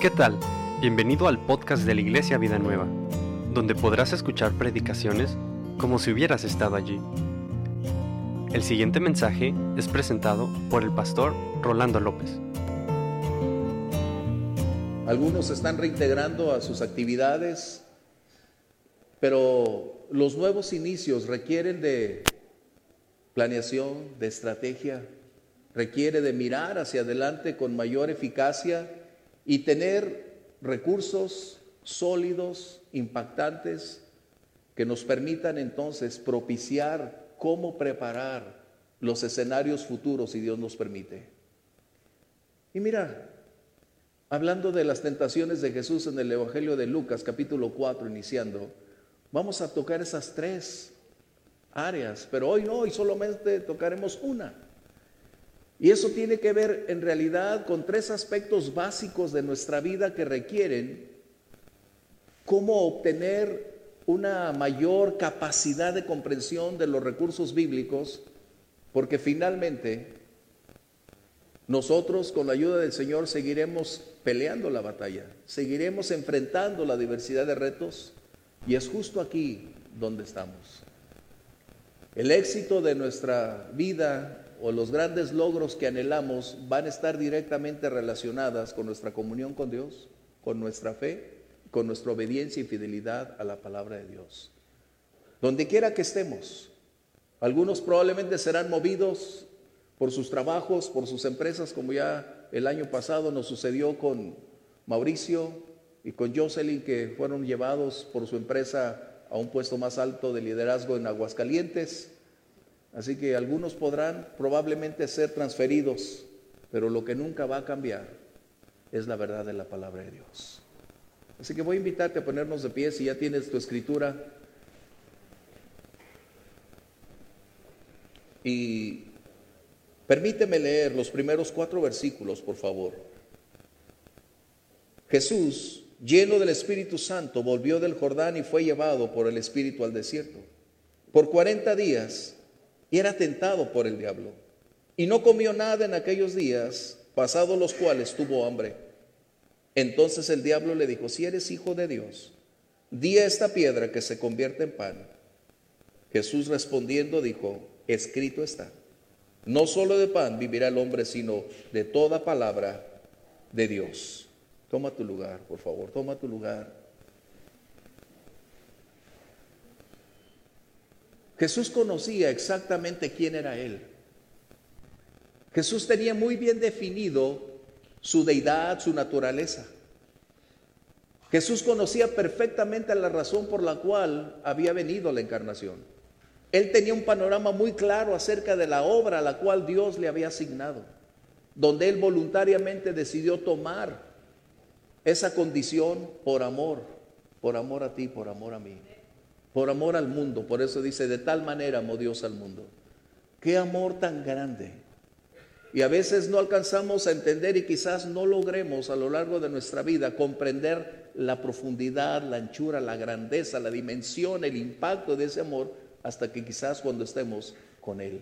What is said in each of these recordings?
¿Qué tal? Bienvenido al podcast de la Iglesia Vida Nueva, donde podrás escuchar predicaciones como si hubieras estado allí. El siguiente mensaje es presentado por el pastor Rolando López. Algunos se están reintegrando a sus actividades, pero los nuevos inicios requieren de planeación, de estrategia, requiere de mirar hacia adelante con mayor eficacia y tener recursos sólidos, impactantes, que nos permitan entonces propiciar cómo preparar los escenarios futuros si Dios nos permite. Y mira, hablando de las tentaciones de Jesús en el Evangelio de Lucas capítulo 4 iniciando, vamos a tocar esas tres áreas, pero hoy no, hoy solamente tocaremos una. Y eso tiene que ver en realidad con tres aspectos básicos de nuestra vida que requieren cómo obtener una mayor capacidad de comprensión de los recursos bíblicos, porque finalmente nosotros con la ayuda del Señor seguiremos peleando la batalla, seguiremos enfrentando la diversidad de retos y es justo aquí donde estamos. El éxito de nuestra vida o los grandes logros que anhelamos van a estar directamente relacionadas con nuestra comunión con Dios, con nuestra fe, con nuestra obediencia y fidelidad a la palabra de Dios. Donde quiera que estemos, algunos probablemente serán movidos por sus trabajos, por sus empresas, como ya el año pasado nos sucedió con Mauricio y con Jocelyn, que fueron llevados por su empresa a un puesto más alto de liderazgo en Aguascalientes. Así que algunos podrán probablemente ser transferidos, pero lo que nunca va a cambiar es la verdad de la palabra de Dios. Así que voy a invitarte a ponernos de pie si ya tienes tu escritura. Y permíteme leer los primeros cuatro versículos, por favor. Jesús, lleno del Espíritu Santo, volvió del Jordán y fue llevado por el Espíritu al desierto. Por cuarenta días era tentado por el diablo. Y no comió nada en aquellos días, pasados los cuales tuvo hambre. Entonces el diablo le dijo, si eres hijo de Dios, di a esta piedra que se convierte en pan. Jesús respondiendo dijo, escrito está, no solo de pan vivirá el hombre, sino de toda palabra de Dios. Toma tu lugar, por favor, toma tu lugar. Jesús conocía exactamente quién era Él. Jesús tenía muy bien definido su deidad, su naturaleza. Jesús conocía perfectamente la razón por la cual había venido la encarnación. Él tenía un panorama muy claro acerca de la obra a la cual Dios le había asignado, donde él voluntariamente decidió tomar esa condición por amor, por amor a ti, por amor a mí por amor al mundo. Por eso dice, de tal manera amó Dios al mundo. Qué amor tan grande. Y a veces no alcanzamos a entender y quizás no logremos a lo largo de nuestra vida comprender la profundidad, la anchura, la grandeza, la dimensión, el impacto de ese amor hasta que quizás cuando estemos con Él.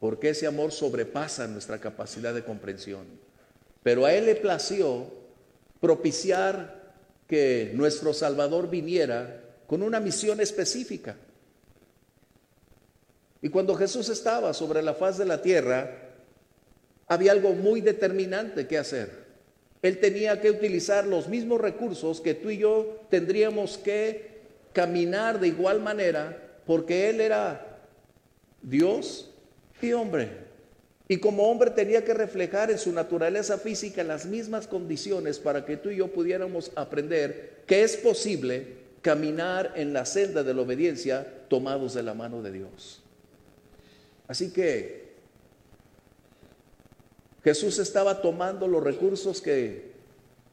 Porque ese amor sobrepasa nuestra capacidad de comprensión. Pero a Él le plació propiciar que nuestro Salvador viniera con una misión específica. Y cuando Jesús estaba sobre la faz de la tierra, había algo muy determinante que hacer. Él tenía que utilizar los mismos recursos que tú y yo tendríamos que caminar de igual manera, porque Él era Dios y hombre. Y como hombre tenía que reflejar en su naturaleza física las mismas condiciones para que tú y yo pudiéramos aprender que es posible caminar en la senda de la obediencia tomados de la mano de Dios. Así que Jesús estaba tomando los recursos que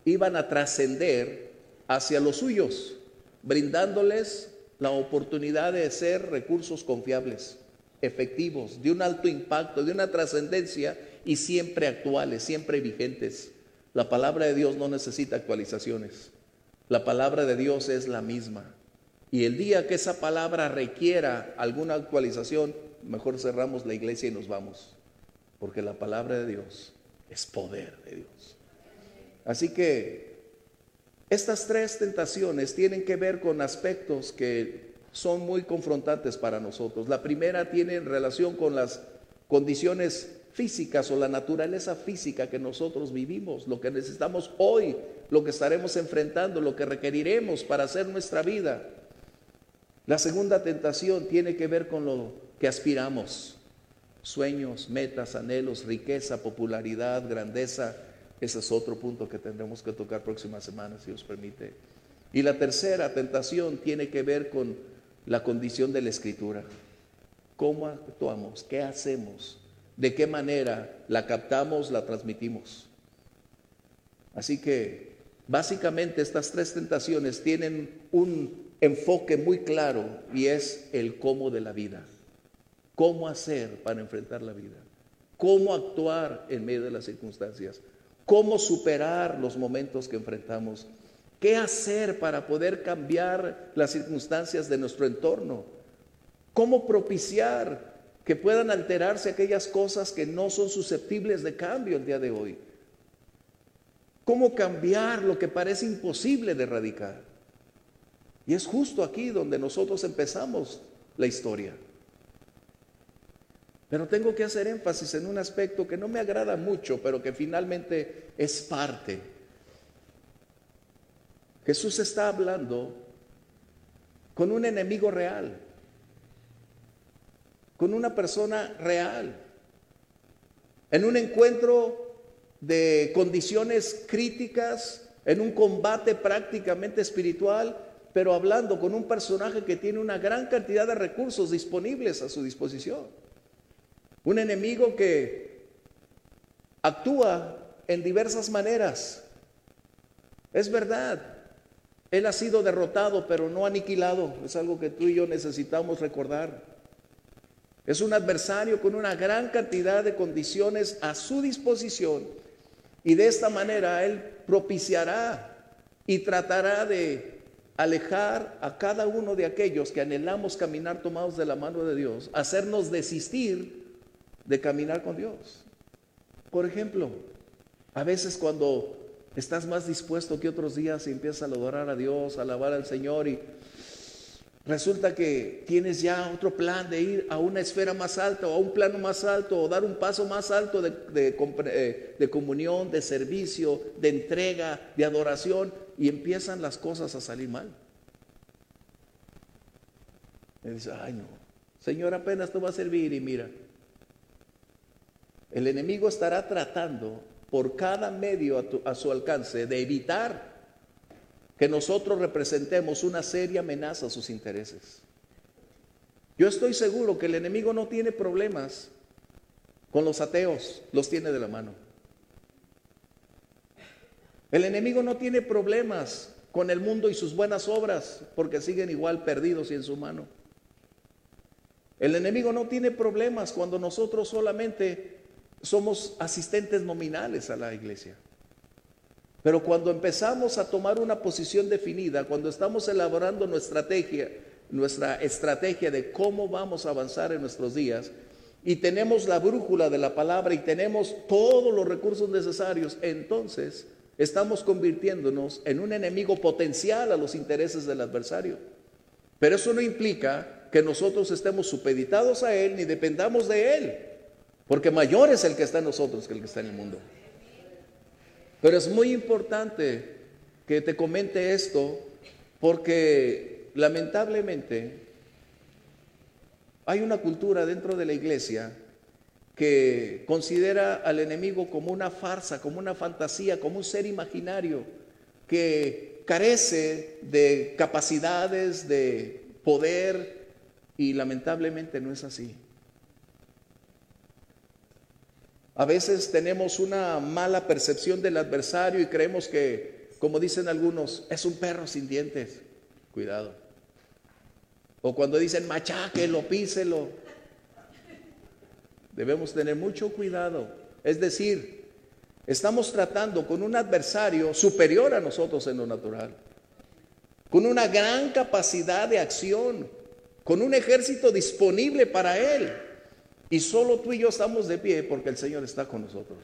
iban a trascender hacia los suyos, brindándoles la oportunidad de ser recursos confiables, efectivos, de un alto impacto, de una trascendencia y siempre actuales, siempre vigentes. La palabra de Dios no necesita actualizaciones. La palabra de Dios es la misma. Y el día que esa palabra requiera alguna actualización, mejor cerramos la iglesia y nos vamos. Porque la palabra de Dios es poder de Dios. Así que estas tres tentaciones tienen que ver con aspectos que son muy confrontantes para nosotros. La primera tiene relación con las condiciones físicas o la naturaleza física que nosotros vivimos, lo que necesitamos hoy, lo que estaremos enfrentando, lo que requeriremos para hacer nuestra vida. La segunda tentación tiene que ver con lo que aspiramos, sueños, metas, anhelos, riqueza, popularidad, grandeza. Ese es otro punto que tendremos que tocar próxima semana, si os permite. Y la tercera tentación tiene que ver con la condición de la escritura. ¿Cómo actuamos? ¿Qué hacemos? ¿De qué manera la captamos, la transmitimos? Así que básicamente estas tres tentaciones tienen un enfoque muy claro y es el cómo de la vida. ¿Cómo hacer para enfrentar la vida? ¿Cómo actuar en medio de las circunstancias? ¿Cómo superar los momentos que enfrentamos? ¿Qué hacer para poder cambiar las circunstancias de nuestro entorno? ¿Cómo propiciar que puedan alterarse aquellas cosas que no son susceptibles de cambio el día de hoy? ¿Cómo cambiar lo que parece imposible de erradicar? Y es justo aquí donde nosotros empezamos la historia. Pero tengo que hacer énfasis en un aspecto que no me agrada mucho, pero que finalmente es parte Jesús está hablando con un enemigo real, con una persona real, en un encuentro de condiciones críticas, en un combate prácticamente espiritual, pero hablando con un personaje que tiene una gran cantidad de recursos disponibles a su disposición. Un enemigo que actúa en diversas maneras. Es verdad, él ha sido derrotado, pero no aniquilado. Es algo que tú y yo necesitamos recordar. Es un adversario con una gran cantidad de condiciones a su disposición. Y de esta manera Él propiciará y tratará de alejar a cada uno de aquellos que anhelamos caminar tomados de la mano de Dios, hacernos desistir de caminar con Dios. Por ejemplo, a veces cuando estás más dispuesto que otros días y empiezas a adorar a Dios, a alabar al Señor y resulta que tienes ya otro plan de ir a una esfera más alta o a un plano más alto o dar un paso más alto de, eh, de, comunión, de servicio, de entrega, de adoración y empiezan las cosas a salir mal. Y dice, ay no, Señor apenas te va a servir y mira, el enemigo estará tratando por cada medio a, su alcance de evitar que nosotros representemos una seria amenaza a sus intereses. Yo estoy seguro que el enemigo no tiene problemas con los ateos, los tiene de la mano. El enemigo no tiene problemas con el mundo y sus buenas obras, porque siguen igual perdidos y en su mano. El enemigo no tiene problemas cuando nosotros solamente somos asistentes nominales a la iglesia. Pero cuando empezamos a tomar una posición definida, cuando estamos elaborando nuestra estrategia, nuestra estrategia de cómo vamos a avanzar en nuestros días, y tenemos la brújula de la palabra y tenemos todos los recursos necesarios, entonces estamos convirtiéndonos en un enemigo potencial a los intereses del adversario. Pero eso no implica que nosotros estemos supeditados a Él ni dependamos de Él. Porque mayor es el que está en nosotros que el que está en el mundo. Pero es muy importante que te comente esto porque lamentablemente hay una cultura dentro de la iglesia que considera al enemigo como una farsa, como una fantasía, como un ser imaginario que carece de capacidades, de poder y lamentablemente no es así. A veces tenemos una mala percepción del adversario y creemos que, como dicen algunos, es un perro sin dientes. Cuidado. O cuando dicen macháquelo, píselo. Debemos tener mucho cuidado. Es decir, estamos tratando con un adversario superior a nosotros en lo natural, con una gran capacidad de acción, con un ejército disponible para él. Y solo tú y yo estamos de pie porque el Señor está con nosotros.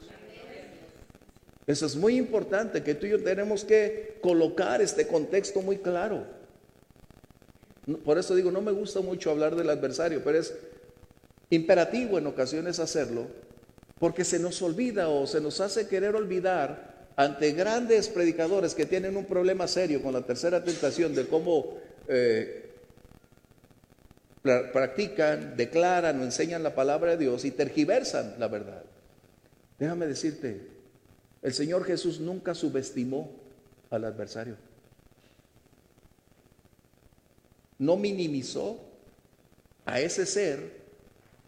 Eso es muy importante, que tú y yo tenemos que colocar este contexto muy claro. Por eso digo, no me gusta mucho hablar del adversario, pero es imperativo en ocasiones hacerlo, porque se nos olvida o se nos hace querer olvidar ante grandes predicadores que tienen un problema serio con la tercera tentación de cómo eh, practican, declaran o enseñan la palabra de Dios y tergiversan la verdad. Déjame decirte, el Señor Jesús nunca subestimó al adversario. No minimizó a ese ser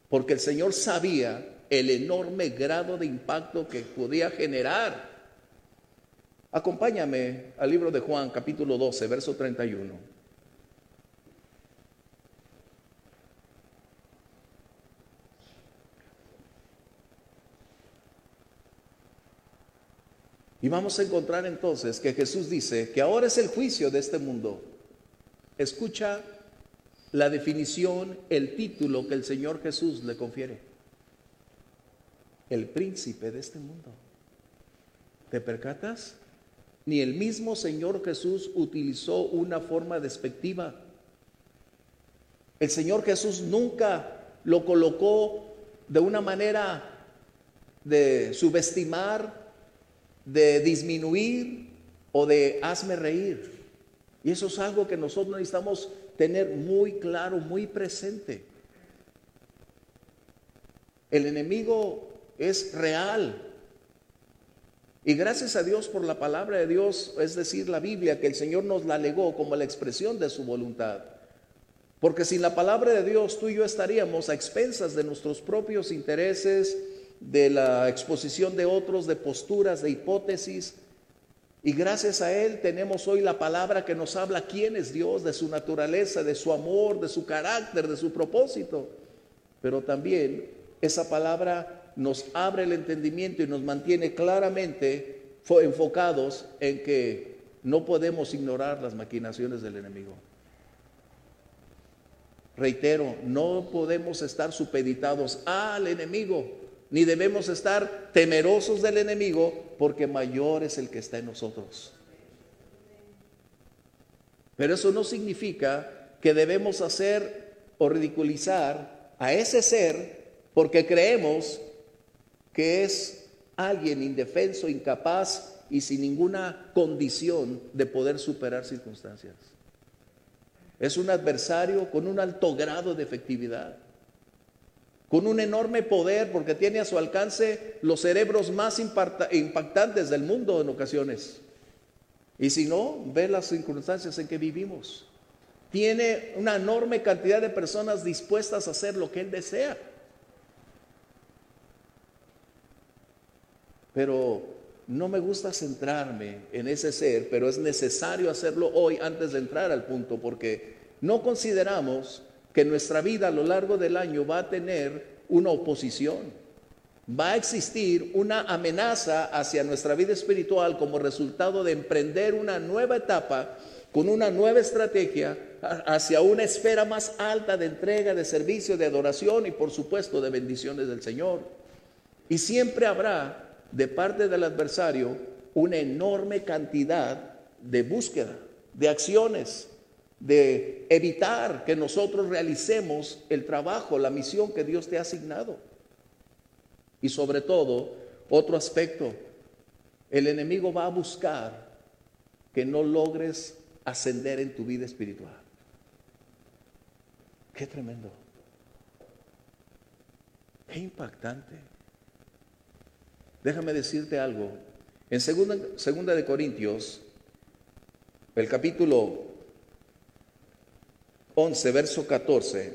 porque el Señor sabía el enorme grado de impacto que podía generar. Acompáñame al libro de Juan, capítulo 12, verso 31. Y vamos a encontrar entonces que Jesús dice que ahora es el juicio de este mundo. Escucha la definición, el título que el Señor Jesús le confiere. El príncipe de este mundo. ¿Te percatas? Ni el mismo Señor Jesús utilizó una forma despectiva. El Señor Jesús nunca lo colocó de una manera de subestimar, de disminuir o de hazme reír. Y eso es algo que nosotros necesitamos tener muy claro, muy presente. El enemigo es real. Y gracias a Dios por la palabra de Dios, es decir, la Biblia, que el Señor nos la legó como la expresión de su voluntad. Porque sin la palabra de Dios, tú y yo estaríamos a expensas de nuestros propios intereses, de la exposición de otros, de posturas, de hipótesis, y gracias a Él tenemos hoy la palabra que nos habla quién es Dios, de su naturaleza, de su amor, de su carácter, de su propósito. Pero también esa palabra nos abre el entendimiento y nos mantiene claramente enfocados en que no podemos ignorar las maquinaciones del enemigo. Reitero, no podemos estar supeditados al enemigo ni debemos estar temerosos del enemigo, porque mayor es el que está en nosotros. Pero eso no significa que debemos hacer o ridiculizar a ese ser porque creemos que es alguien indefenso, incapaz y sin ninguna condición de poder superar circunstancias. Es un adversario con un alto grado de efectividad con un enorme poder porque tiene a su alcance los cerebros más impactantes del mundo en ocasiones. Y si no, ve las circunstancias en que vivimos. Tiene una enorme cantidad de personas dispuestas a hacer lo que Él desea. Pero no me gusta centrarme en ese ser, pero es necesario hacerlo hoy antes de entrar al punto, porque no consideramos que nuestra vida a lo largo del año va a tener una oposición. Va a existir una amenaza hacia nuestra vida espiritual como resultado de emprender una nueva etapa con una nueva estrategia hacia una esfera más alta de entrega, de servicio, de adoración y por supuesto de bendiciones del Señor. Y siempre habrá de parte del adversario una enorme cantidad de búsqueda, de acciones, de evitar que nosotros realicemos el trabajo, la misión que Dios te ha asignado. Y sobre todo, otro aspecto, el enemigo va a buscar que no logres ascender en tu vida espiritual. Qué tremendo. Qué impactante. Déjame decirte algo. En segunda, segunda de Corintios, el capítulo 11, verso 14,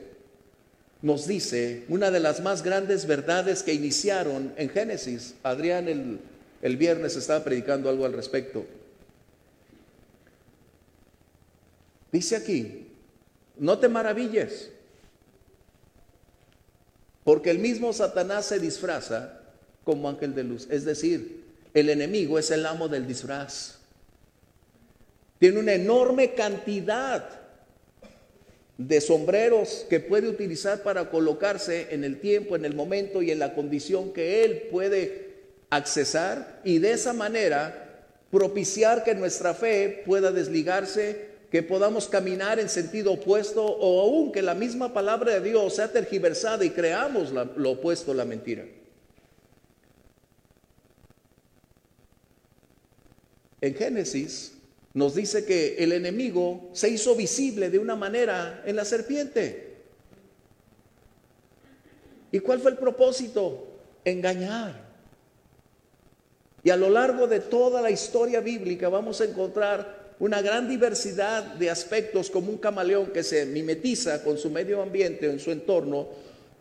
nos dice una de las más grandes verdades que iniciaron en Génesis. Adrián el, el viernes estaba predicando algo al respecto. Dice aquí, no te maravilles, porque el mismo Satanás se disfraza como ángel de luz. Es decir, el enemigo es el amo del disfraz. Tiene una enorme cantidad de sombreros que puede utilizar para colocarse en el tiempo, en el momento y en la condición que Él puede accesar y de esa manera propiciar que nuestra fe pueda desligarse, que podamos caminar en sentido opuesto o aún que la misma palabra de Dios sea tergiversada y creamos lo opuesto, la mentira. En Génesis nos dice que el enemigo se hizo visible de una manera en la serpiente. ¿Y cuál fue el propósito? Engañar. Y a lo largo de toda la historia bíblica vamos a encontrar una gran diversidad de aspectos como un camaleón que se mimetiza con su medio ambiente, en su entorno,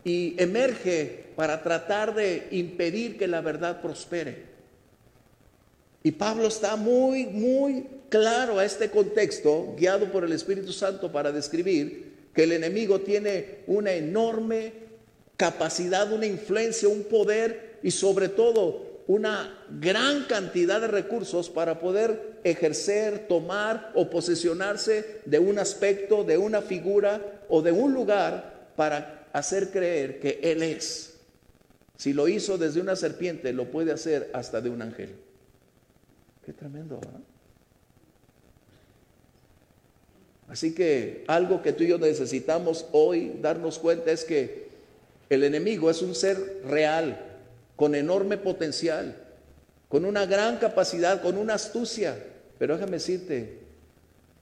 y emerge para tratar de impedir que la verdad prospere. Y Pablo está muy, muy claro a este contexto, guiado por el Espíritu Santo para describir que el enemigo tiene una enorme capacidad, una influencia, un poder y sobre todo una gran cantidad de recursos para poder ejercer, tomar o posesionarse de un aspecto, de una figura o de un lugar para hacer creer que Él es. Si lo hizo desde una serpiente, lo puede hacer hasta de un ángel. Qué tremendo, Así que algo que tú y yo necesitamos hoy darnos cuenta es que el enemigo es un ser real, con enorme potencial, con una gran capacidad, con una astucia. Pero déjame decirte,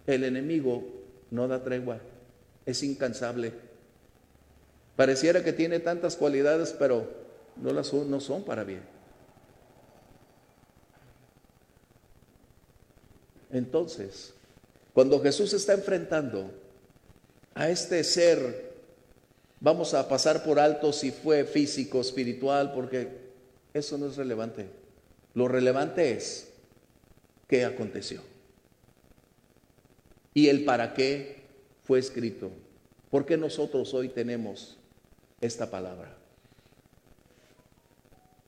el enemigo no da tregua, es incansable. Pareciera que tiene tantas cualidades, pero no, las son, no son para bien. Entonces, cuando Jesús está enfrentando a este ser, vamos a pasar por alto si fue físico, espiritual, porque eso no es relevante. Lo relevante es qué aconteció. Y el para qué fue escrito. ¿Por qué nosotros hoy tenemos esta palabra?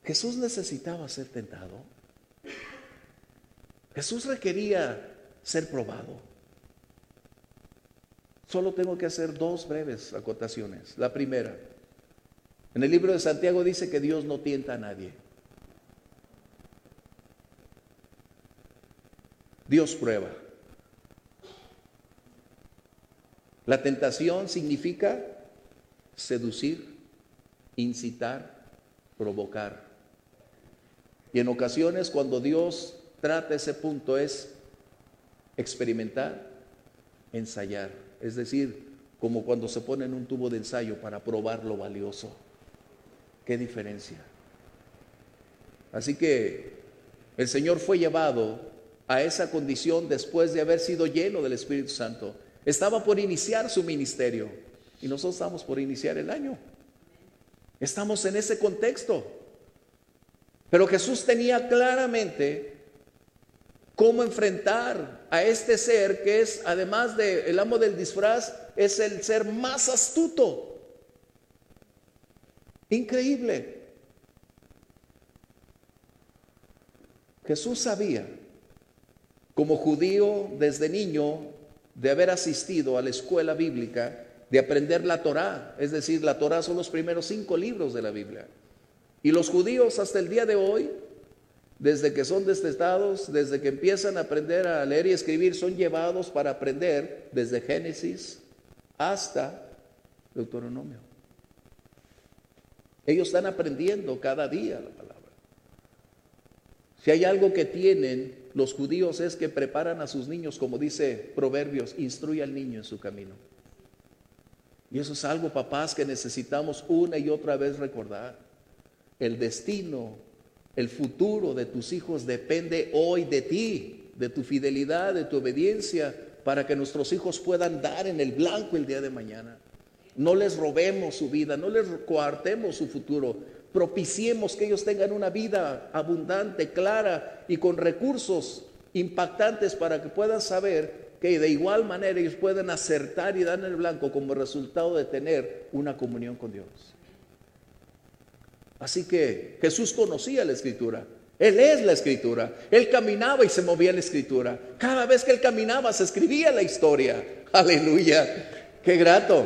Jesús necesitaba ser tentado. Jesús requería ser probado. Solo tengo que hacer dos breves acotaciones. La primera, en el libro de Santiago dice que Dios no tienta a nadie. Dios prueba. La tentación significa seducir, incitar, provocar. Y en ocasiones cuando Dios trata ese punto es experimentar, ensayar. Es decir, como cuando se pone en un tubo de ensayo para probar lo valioso. ¿Qué diferencia? Así que el Señor fue llevado a esa condición después de haber sido lleno del Espíritu Santo. Estaba por iniciar su ministerio y nosotros estamos por iniciar el año. Estamos en ese contexto. Pero Jesús tenía claramente cómo enfrentar a este ser que es, además del el amo del disfraz, es el ser más astuto. Increíble. Jesús sabía, como judío desde niño, de haber asistido a la escuela bíblica, de aprender la Torá, es decir, la Torá son los primeros cinco libros de la Biblia. Y los judíos hasta el día de hoy, desde que son destetados, desde que empiezan a aprender a leer y escribir, son llevados para aprender desde Génesis hasta Deuteronomio. Ellos están aprendiendo cada día la palabra. Si hay algo que tienen los judíos es que preparan a sus niños, como dice Proverbios, instruye al niño en su camino. Y eso es algo, papás, que necesitamos una y otra vez recordar. El destino, el futuro de tus hijos depende hoy de ti, de tu fidelidad, de tu obediencia, para que nuestros hijos puedan dar en el blanco el día de mañana. No les robemos su vida, no les coartemos su futuro. Propiciemos que ellos tengan una vida abundante, clara y con recursos impactantes para que puedan saber que de igual manera ellos pueden acertar y dar en el blanco como resultado de tener una comunión con Dios. Así que Jesús conocía la escritura. Él es la escritura. Él caminaba y se movía la escritura. Cada vez que él caminaba se escribía la historia. Aleluya. Qué grato.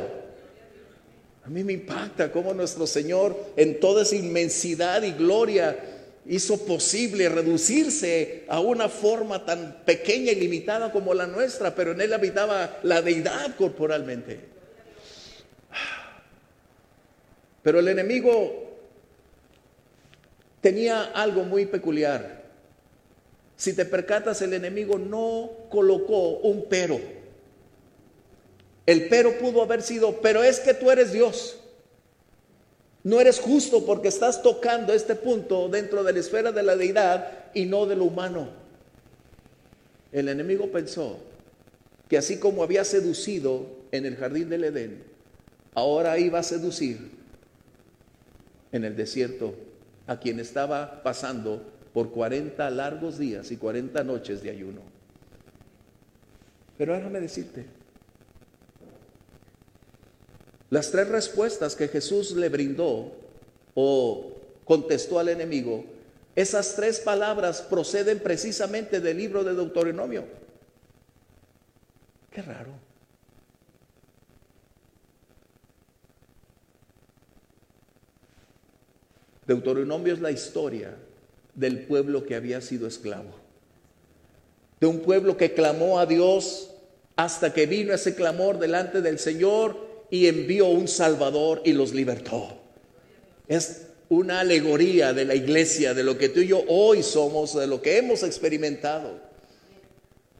A mí me impacta cómo nuestro Señor en toda esa inmensidad y gloria hizo posible reducirse a una forma tan pequeña y limitada como la nuestra, pero en él habitaba la deidad corporalmente. Pero el enemigo tenía algo muy peculiar. Si te percatas, el enemigo no colocó un pero. El pero pudo haber sido, pero es que tú eres Dios. No eres justo porque estás tocando este punto dentro de la esfera de la deidad y no de lo humano. El enemigo pensó que así como había seducido en el jardín del Edén, ahora iba a seducir en el desierto a quien estaba pasando por 40 largos días y 40 noches de ayuno. Pero déjame decirte, las tres respuestas que Jesús le brindó o contestó al enemigo, esas tres palabras proceden precisamente del libro de Deuteronomio. Qué raro. Deuteronomio es la historia del pueblo que había sido esclavo. De un pueblo que clamó a Dios hasta que vino ese clamor delante del Señor y envió un Salvador y los libertó. Es una alegoría de la iglesia, de lo que tú y yo hoy somos, de lo que hemos experimentado.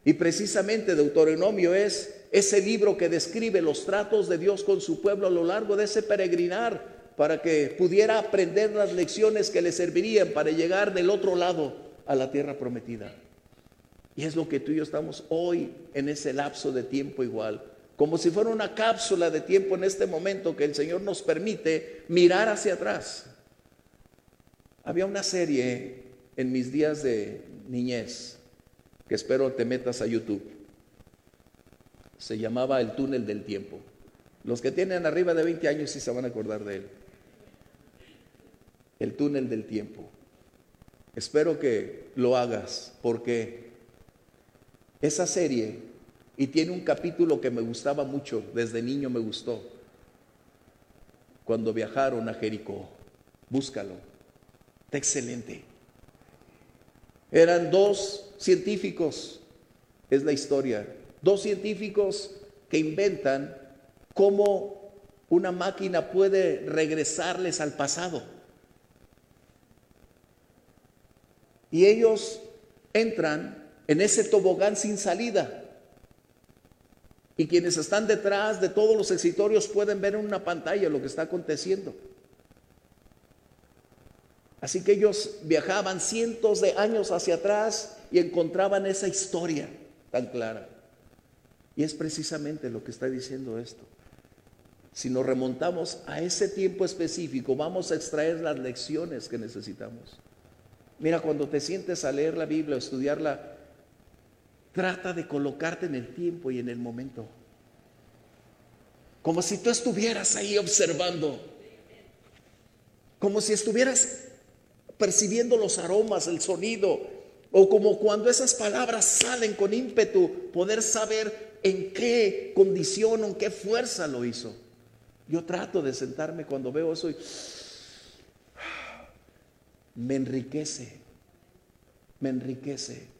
Y precisamente Deuteronomio es ese libro que describe los tratos de Dios con su pueblo a lo largo de ese peregrinar para que pudiera aprender las lecciones que le servirían para llegar del otro lado a la tierra prometida. Y es lo que tú y yo estamos hoy en ese lapso de tiempo igual como si fuera una cápsula de tiempo en este momento que el Señor nos permite mirar hacia atrás. Había una serie en mis días de niñez, que espero te metas a YouTube. Se llamaba El túnel del tiempo. Los que tienen arriba de 20 años sí se van a acordar de él. El túnel del tiempo. Espero que lo hagas porque esa serie y tiene un capítulo que me gustaba mucho, desde niño me gustó. Cuando viajaron a Jericó. Búscalo. Está excelente. Eran dos científicos, es la historia. Dos científicos que inventan cómo una máquina puede regresarles al pasado. Y ellos entran en ese tobogán sin salida. Y quienes están detrás de todos los exitorios pueden ver en una pantalla lo que está aconteciendo. Así que ellos viajaban cientos de años hacia atrás y encontraban esa historia tan clara. Y es precisamente lo que está diciendo esto. Si nos remontamos a ese tiempo específico, vamos a extraer las lecciones que necesitamos. Mira, cuando te sientes a leer la Biblia, a estudiarla, Trata de colocarte en el tiempo y en el momento. Como si tú estuvieras ahí observando. Como si estuvieras percibiendo los aromas, el sonido. O como cuando esas palabras salen con ímpetu, poder saber en qué condición o en qué fuerza lo hizo. Yo trato de sentarme cuando veo eso y me enriquece, me enriquece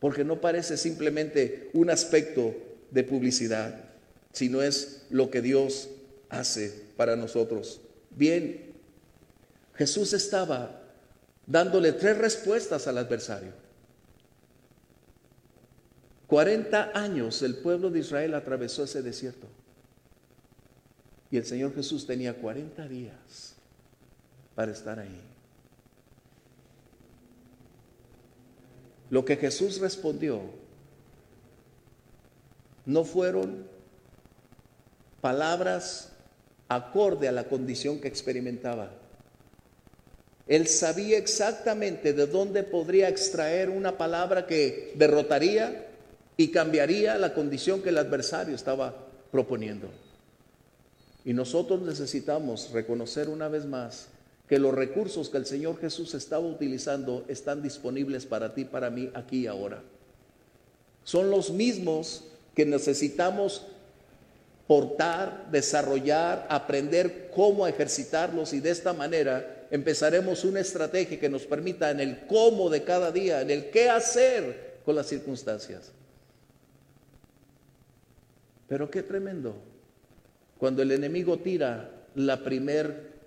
porque no parece simplemente un aspecto de publicidad, sino es lo que Dios hace para nosotros. Bien, Jesús estaba dándole tres respuestas al adversario. 40 años el pueblo de Israel atravesó ese desierto. Y el Señor Jesús tenía 40 días para estar ahí. Lo que Jesús respondió no fueron palabras acorde a la condición que experimentaba. Él sabía exactamente de dónde podría extraer una palabra que derrotaría y cambiaría la condición que el adversario estaba proponiendo. Y nosotros necesitamos reconocer una vez más que los recursos que el Señor Jesús estaba utilizando están disponibles para ti, para mí, aquí y ahora. Son los mismos que necesitamos portar, desarrollar, aprender cómo ejercitarlos y de esta manera empezaremos una estrategia que nos permita en el cómo de cada día, en el qué hacer con las circunstancias. Pero qué tremendo cuando el enemigo tira la primer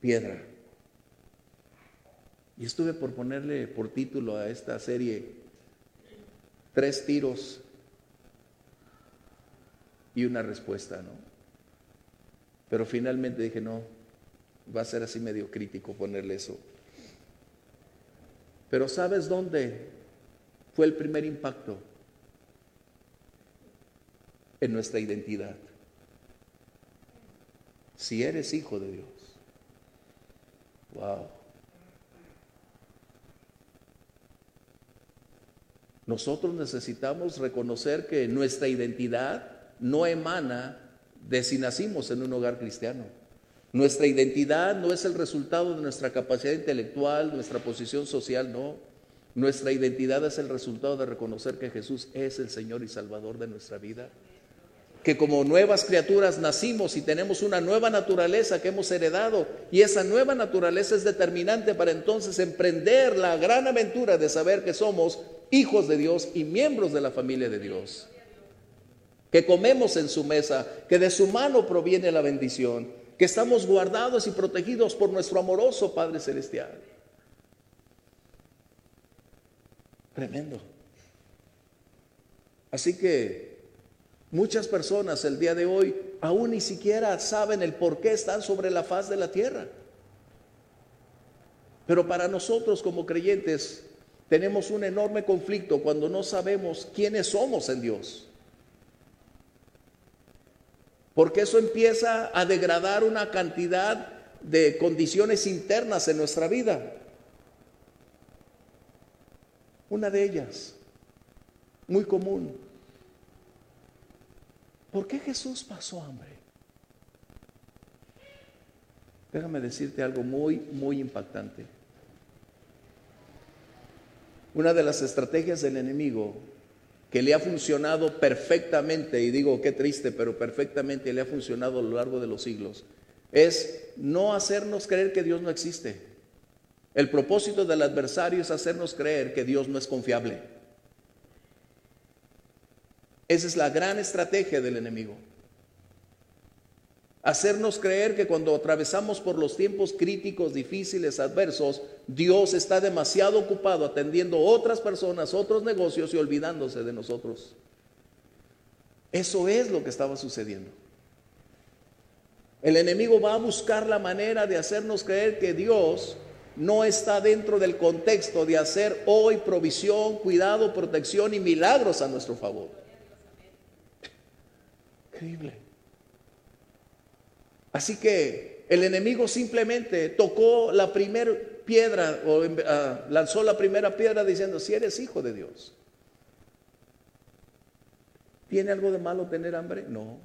piedra. Y estuve por ponerle por título a esta serie tres tiros y una respuesta, ¿no? Pero finalmente dije, no, va a ser así medio crítico ponerle eso. Pero ¿sabes dónde fue el primer impacto? En nuestra identidad. Si eres hijo de Dios. Wow. Nosotros necesitamos reconocer que nuestra identidad no emana de si nacimos en un hogar cristiano. Nuestra identidad no es el resultado de nuestra capacidad intelectual, nuestra posición social, no. Nuestra identidad es el resultado de reconocer que Jesús es el Señor y Salvador de nuestra vida. Que como nuevas criaturas nacimos y tenemos una nueva naturaleza que hemos heredado y esa nueva naturaleza es determinante para entonces emprender la gran aventura de saber que somos hijos de Dios y miembros de la familia de Dios. Que comemos en su mesa, que de su mano proviene la bendición, que estamos guardados y protegidos por nuestro amoroso Padre Celestial. Tremendo. Así que muchas personas el día de hoy aún ni siquiera saben el por qué están sobre la faz de la tierra. Pero para nosotros como creyentes tenemos un enorme conflicto cuando no sabemos quiénes somos en Dios. Porque eso empieza a degradar una cantidad de condiciones internas en nuestra vida. Una de ellas, muy común. ¿Por qué Jesús pasó hambre? Déjame decirte algo muy, muy impactante. Una de las estrategias del enemigo que le ha funcionado perfectamente, y digo qué triste, pero perfectamente le ha funcionado a lo largo de los siglos, es no hacernos creer que Dios no existe. El propósito del adversario es hacernos creer que Dios no es confiable. Esa es la gran estrategia del enemigo hacernos creer que cuando atravesamos por los tiempos críticos, difíciles, adversos, Dios está demasiado ocupado atendiendo otras personas, otros negocios y olvidándose de nosotros. Eso es lo que estaba sucediendo. El enemigo va a buscar la manera de hacernos creer que Dios no está dentro del contexto de hacer hoy provisión, cuidado, protección y milagros a nuestro favor. Increíble. Así que el enemigo simplemente tocó la primera piedra o ah, lanzó la primera piedra diciendo, si eres hijo de Dios. ¿Tiene algo de malo tener hambre? No.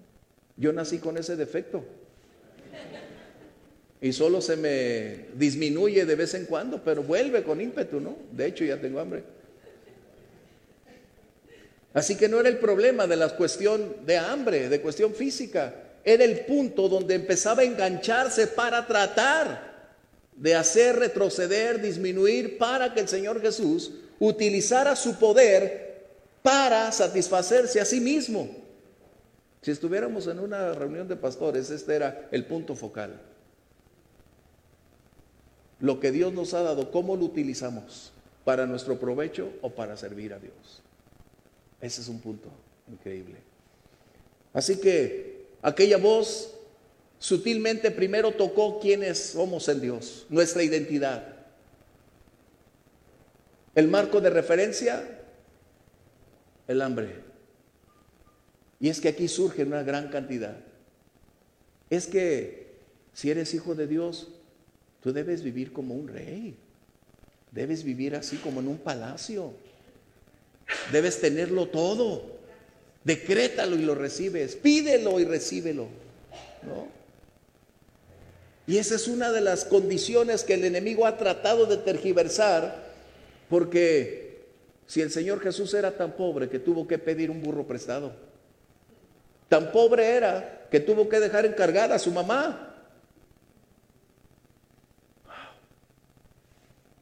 Yo nací con ese defecto. Y solo se me disminuye de vez en cuando, pero vuelve con ímpetu, ¿no? De hecho, ya tengo hambre. Así que no era el problema de la cuestión de hambre, de cuestión física era el punto donde empezaba a engancharse para tratar de hacer retroceder, disminuir, para que el Señor Jesús utilizara su poder para satisfacerse a sí mismo. Si estuviéramos en una reunión de pastores, este era el punto focal. Lo que Dios nos ha dado, ¿cómo lo utilizamos? ¿Para nuestro provecho o para servir a Dios? Ese es un punto increíble. Así que Aquella voz sutilmente primero tocó quiénes somos en Dios, nuestra identidad. El marco de referencia, el hambre. Y es que aquí surge una gran cantidad. Es que si eres hijo de Dios, tú debes vivir como un rey. Debes vivir así como en un palacio. Debes tenerlo todo. Decrétalo y lo recibes. Pídelo y recíbelo. ¿No? Y esa es una de las condiciones que el enemigo ha tratado de tergiversar, porque si el Señor Jesús era tan pobre que tuvo que pedir un burro prestado, tan pobre era que tuvo que dejar encargada a su mamá,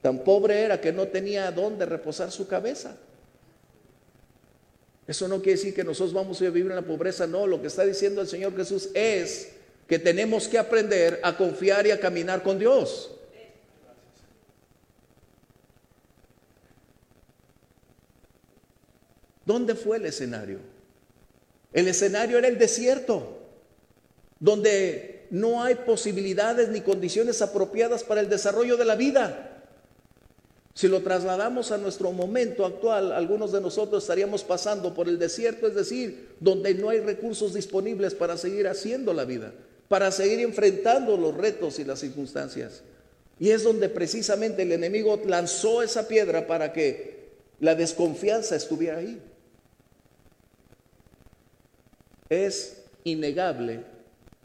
Tan pobre era que no tenía dónde reposar su cabeza. Eso no quiere decir que nosotros vamos a vivir en la pobreza, no. Lo que está diciendo el Señor Jesús es que tenemos que aprender a confiar y a caminar con Dios. ¿Dónde fue el escenario? El escenario era el desierto, donde no hay posibilidades ni condiciones apropiadas para el desarrollo de la vida. Si lo trasladamos a nuestro momento actual, algunos de nosotros estaríamos pasando por el desierto, es decir, donde no hay recursos disponibles para seguir haciendo la vida, para seguir enfrentando los retos y las circunstancias. Y es donde precisamente el enemigo lanzó esa piedra para que la desconfianza estuviera ahí. Es innegable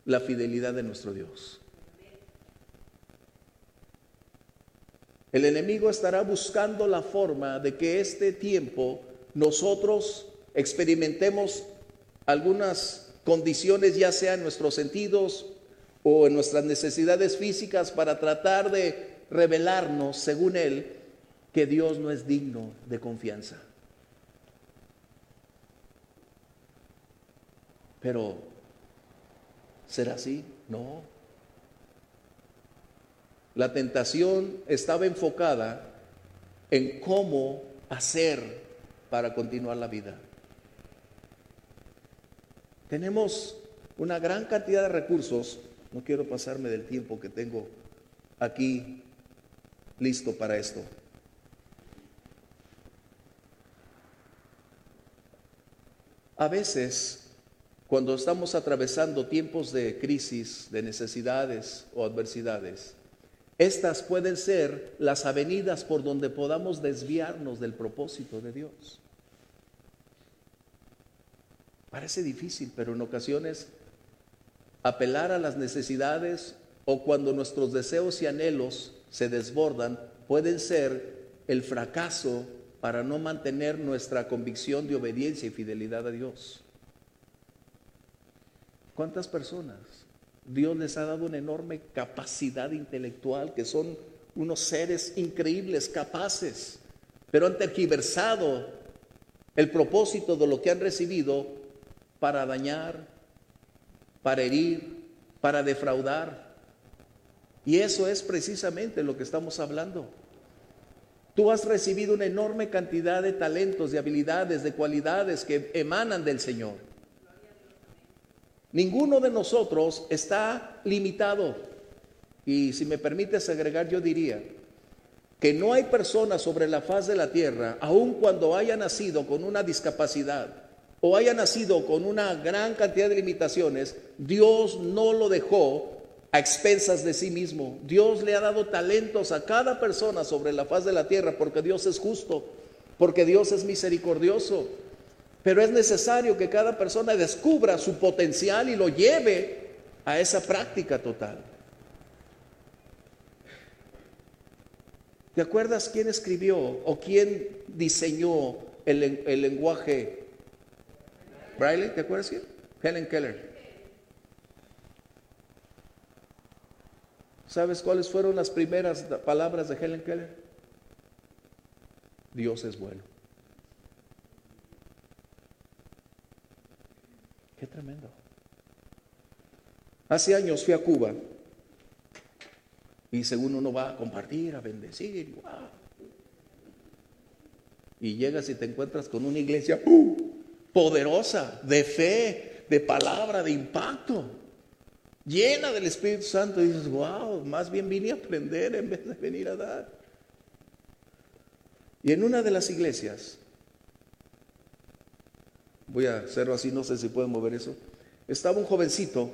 la fidelidad de nuestro Dios. El enemigo estará buscando la forma de que este tiempo nosotros experimentemos algunas condiciones, ya sea en nuestros sentidos o en nuestras necesidades físicas, para tratar de revelarnos, según él, que Dios no es digno de confianza. Pero, ¿será así? No. La tentación estaba enfocada en cómo hacer para continuar la vida. Tenemos una gran cantidad de recursos, no quiero pasarme del tiempo que tengo aquí listo para esto. A veces cuando estamos atravesando tiempos de crisis, de necesidades o adversidades, estas pueden ser las avenidas por donde podamos desviarnos del propósito de Dios. Parece difícil, pero en ocasiones apelar a las necesidades o cuando nuestros deseos y anhelos se desbordan pueden ser el fracaso para no mantener nuestra convicción de obediencia y fidelidad a Dios. ¿Cuántas personas? Dios les ha dado una enorme capacidad intelectual, que son unos seres increíbles, capaces, pero han tergiversado el propósito de lo que han recibido para dañar, para herir, para defraudar. Y eso es precisamente lo que estamos hablando. Tú has recibido una enorme cantidad de talentos, de habilidades, de cualidades que emanan del Señor. Ninguno de nosotros está limitado. Y si me permites agregar, yo diría que no hay persona sobre la faz de la tierra, aun cuando haya nacido con una discapacidad o haya nacido con una gran cantidad de limitaciones, Dios no lo dejó a expensas de sí mismo. Dios le ha dado talentos a cada persona sobre la faz de la tierra porque Dios es justo, porque Dios es misericordioso, pero es necesario que cada persona descubra su potencial y lo lleve a esa práctica total. ¿Te acuerdas quién escribió o quién diseñó el, lenguaje Braille? ¿Te acuerdas quién? Helen Keller. ¿Sabes cuáles fueron las primeras palabras de Helen Keller? Dios es bueno. Qué tremendo. Hace años fui a Cuba y según uno va a compartir, a bendecir, y llegas y te encuentras con una iglesia ¡uh! poderosa, de fe, de palabra, de impacto, llena del Espíritu Santo. Y dices, wow, más bien vine a aprender en vez de venir a dar. Y en una de las iglesias voy a hacerlo así, no sé si pueden mover eso. Estaba un jovencito,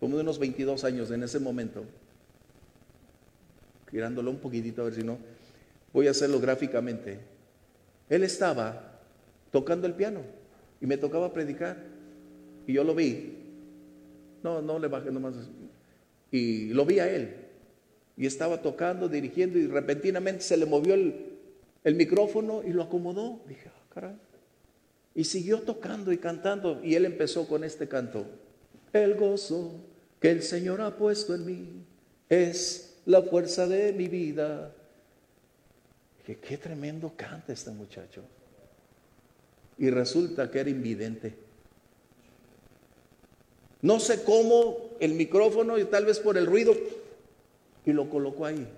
como de unos 22 años en ese momento, girándolo un poquitito a ver si no, voy a hacerlo gráficamente. Él estaba tocando el piano y me tocaba predicar y yo lo vi. No, no le bajé nomás. Y lo vi a él. Y estaba tocando, dirigiendo y repentinamente se le movió el, micrófono y lo acomodó. Dije, ah, caray. Y siguió tocando y cantando. Y él empezó con este canto. El gozo que el Señor ha puesto en mí es la fuerza de mi vida. Que qué tremendo canta este muchacho. Y resulta que era invidente. No sé cómo el micrófono y tal vez por el ruido y lo colocó ahí.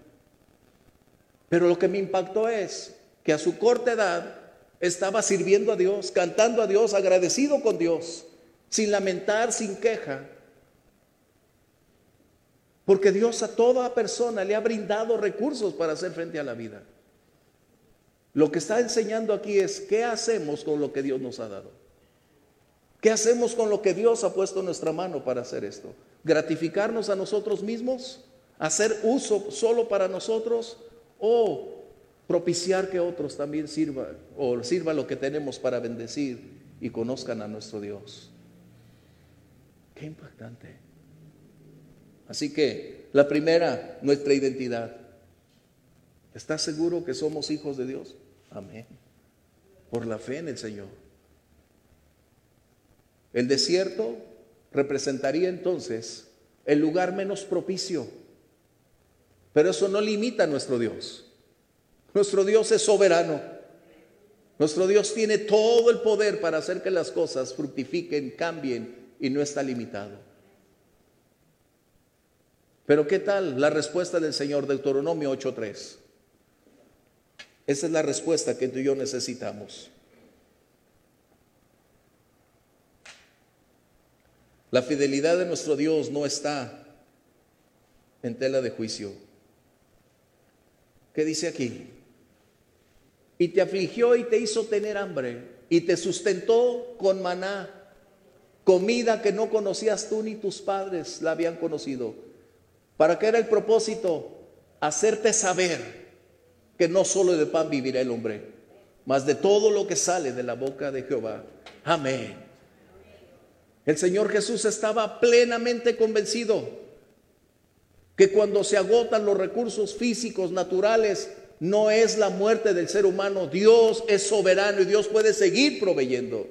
Pero lo que me impactó es que a su corta edad estaba sirviendo a Dios, cantando a Dios, agradecido con Dios, sin lamentar, sin queja. Porque Dios a toda persona le ha brindado recursos para hacer frente a la vida. Lo que está enseñando aquí es qué hacemos con lo que Dios nos ha dado. ¿Qué hacemos con lo que Dios ha puesto en nuestra mano para hacer esto? ¿Gratificarnos a nosotros mismos? ¿Hacer uso solo para nosotros? ¿O propiciar que otros también sirvan o sirva lo que tenemos para bendecir y conozcan a nuestro Dios? Qué impactante. Así que la primera, nuestra identidad. ¿Estás seguro que somos hijos de Dios? Amén. Por la fe en el Señor. El desierto representaría entonces el lugar menos propicio. Pero eso no limita a nuestro Dios. Nuestro Dios es soberano. Nuestro Dios tiene todo el poder para hacer que las cosas fructifiquen, cambien y no está limitado. Pero ¿qué tal la respuesta del Señor Deuteronomio 8.3? Esa es la respuesta que tú y yo necesitamos. La fidelidad de nuestro Dios no está en tela de juicio. ¿Qué dice aquí? Y te afligió y te hizo tener hambre y te sustentó con maná, comida que no conocías tú ni tus padres la habían conocido. ¿Para qué era el propósito? Hacerte saber que no solo de pan vivirá el hombre, mas de todo lo que sale de la boca de Jehová. Amén. El Señor Jesús estaba plenamente convencido que cuando se agotan los recursos físicos, naturales, no es la muerte del ser humano. Dios es soberano y Dios puede seguir proveyendo.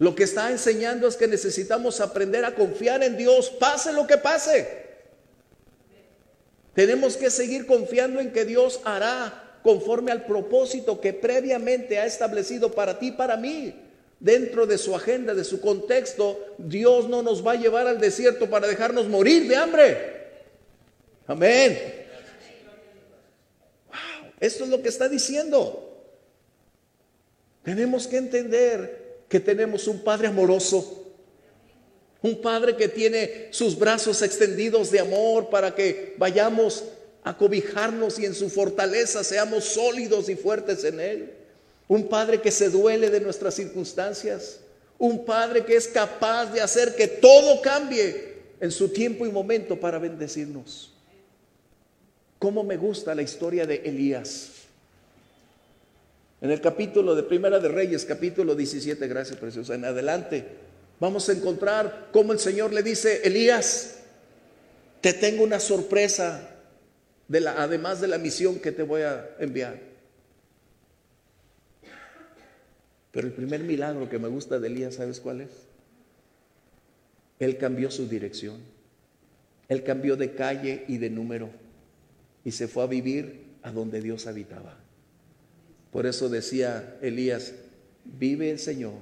Lo que está enseñando es que necesitamos aprender a confiar en Dios, pase lo que pase. Tenemos que seguir confiando en que Dios hará conforme al propósito que previamente ha establecido para ti para mí. Dentro de su agenda, de su contexto, Dios no nos va a llevar al desierto para dejarnos morir de hambre. Amén. Esto es lo que está diciendo. Tenemos que entender que tenemos un Padre amoroso un padre que tiene sus brazos extendidos de amor para que vayamos a cobijarnos y en su fortaleza seamos sólidos y fuertes en Él. Un padre que se duele de nuestras circunstancias. Un padre que es capaz de hacer que todo cambie en su tiempo y momento para bendecirnos. ¿Cómo me gusta la historia de Elías? En el capítulo de Primera de Reyes, capítulo 17, gracias preciosa, en adelante vamos a encontrar cómo el Señor le dice, Elías, te tengo una sorpresa, además de la misión que te voy a enviar. Pero el primer milagro que me gusta de Elías, ¿sabes cuál es? Él cambió su dirección. Él cambió de calle y de número y se fue a vivir a donde Dios habitaba. Por eso decía Elías, vive el Señor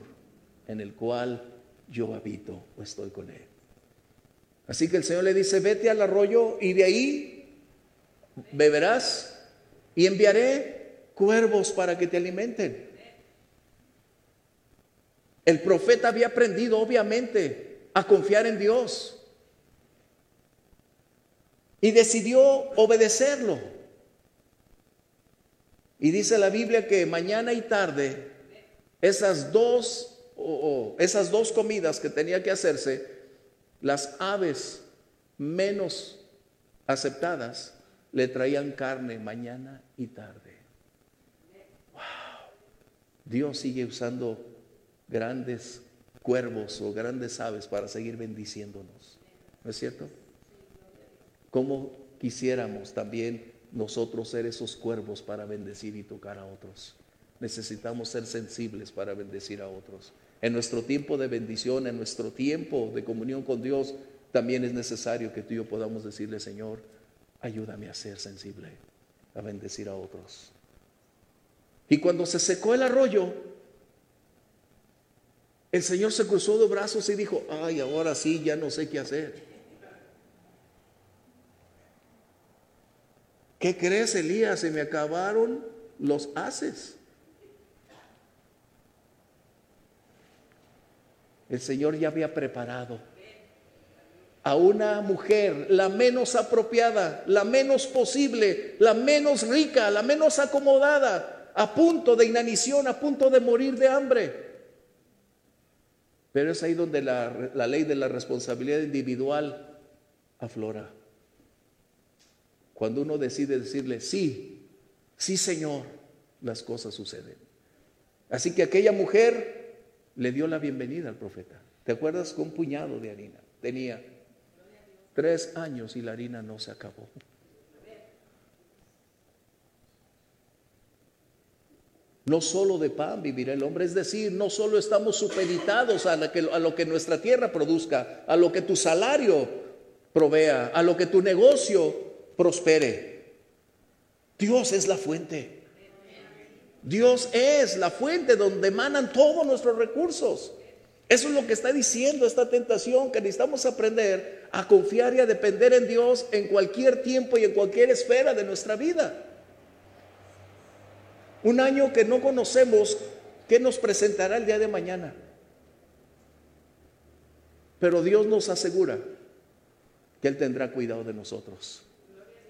en el cual yo habito o estoy con Él. Así que el Señor le dice, vete al arroyo y de ahí beberás y enviaré cuervos para que te alimenten. El profeta había aprendido obviamente a confiar en Dios y decidió obedecerlo. Y dice la Biblia que mañana y tarde esas dos esas dos comidas que tenía que hacerse, las aves menos aceptadas le traían carne mañana y tarde. Wow. Dios sigue usando grandes cuervos o grandes aves para seguir bendiciéndonos. ¿No es cierto? ¿Cómo quisiéramos también nosotros ser esos cuervos para bendecir y tocar a otros? Necesitamos ser sensibles para bendecir a otros. En nuestro tiempo de bendición, en nuestro tiempo de comunión con Dios, también es necesario que tú y yo podamos decirle, Señor, ayúdame a ser sensible, a bendecir a otros. Y cuando se secó el arroyo, el Señor se cruzó de brazos y dijo, ay, ahora sí, ya no sé qué hacer. ¿Qué crees, Elías? Se me acabaron los haces. El Señor ya había preparado a una mujer, la menos apropiada, la menos posible, la menos rica, la menos acomodada, a punto de inanición, a punto de morir de hambre. Pero es ahí donde la, la ley de la responsabilidad individual aflora. Cuando uno decide decirle, sí, sí Señor, las cosas suceden. Así que aquella mujer le dio la bienvenida al profeta. ¿Te acuerdas? Con un puñado de harina. Tenía tres años y la harina no se acabó. No solo de pan vivirá el hombre, es decir, no solo estamos supeditados a a lo que nuestra tierra produzca, a lo que tu salario provea, a lo que tu negocio prospere. Dios es la fuente. Dios es la fuente donde emanan todos nuestros recursos. Eso es lo que está diciendo esta tentación, que necesitamos aprender a confiar y a depender en Dios en cualquier tiempo y en cualquier esfera de nuestra vida. Un año que no conocemos, ¿qué nos presentará el día de mañana? Pero Dios nos asegura que Él tendrá cuidado de nosotros.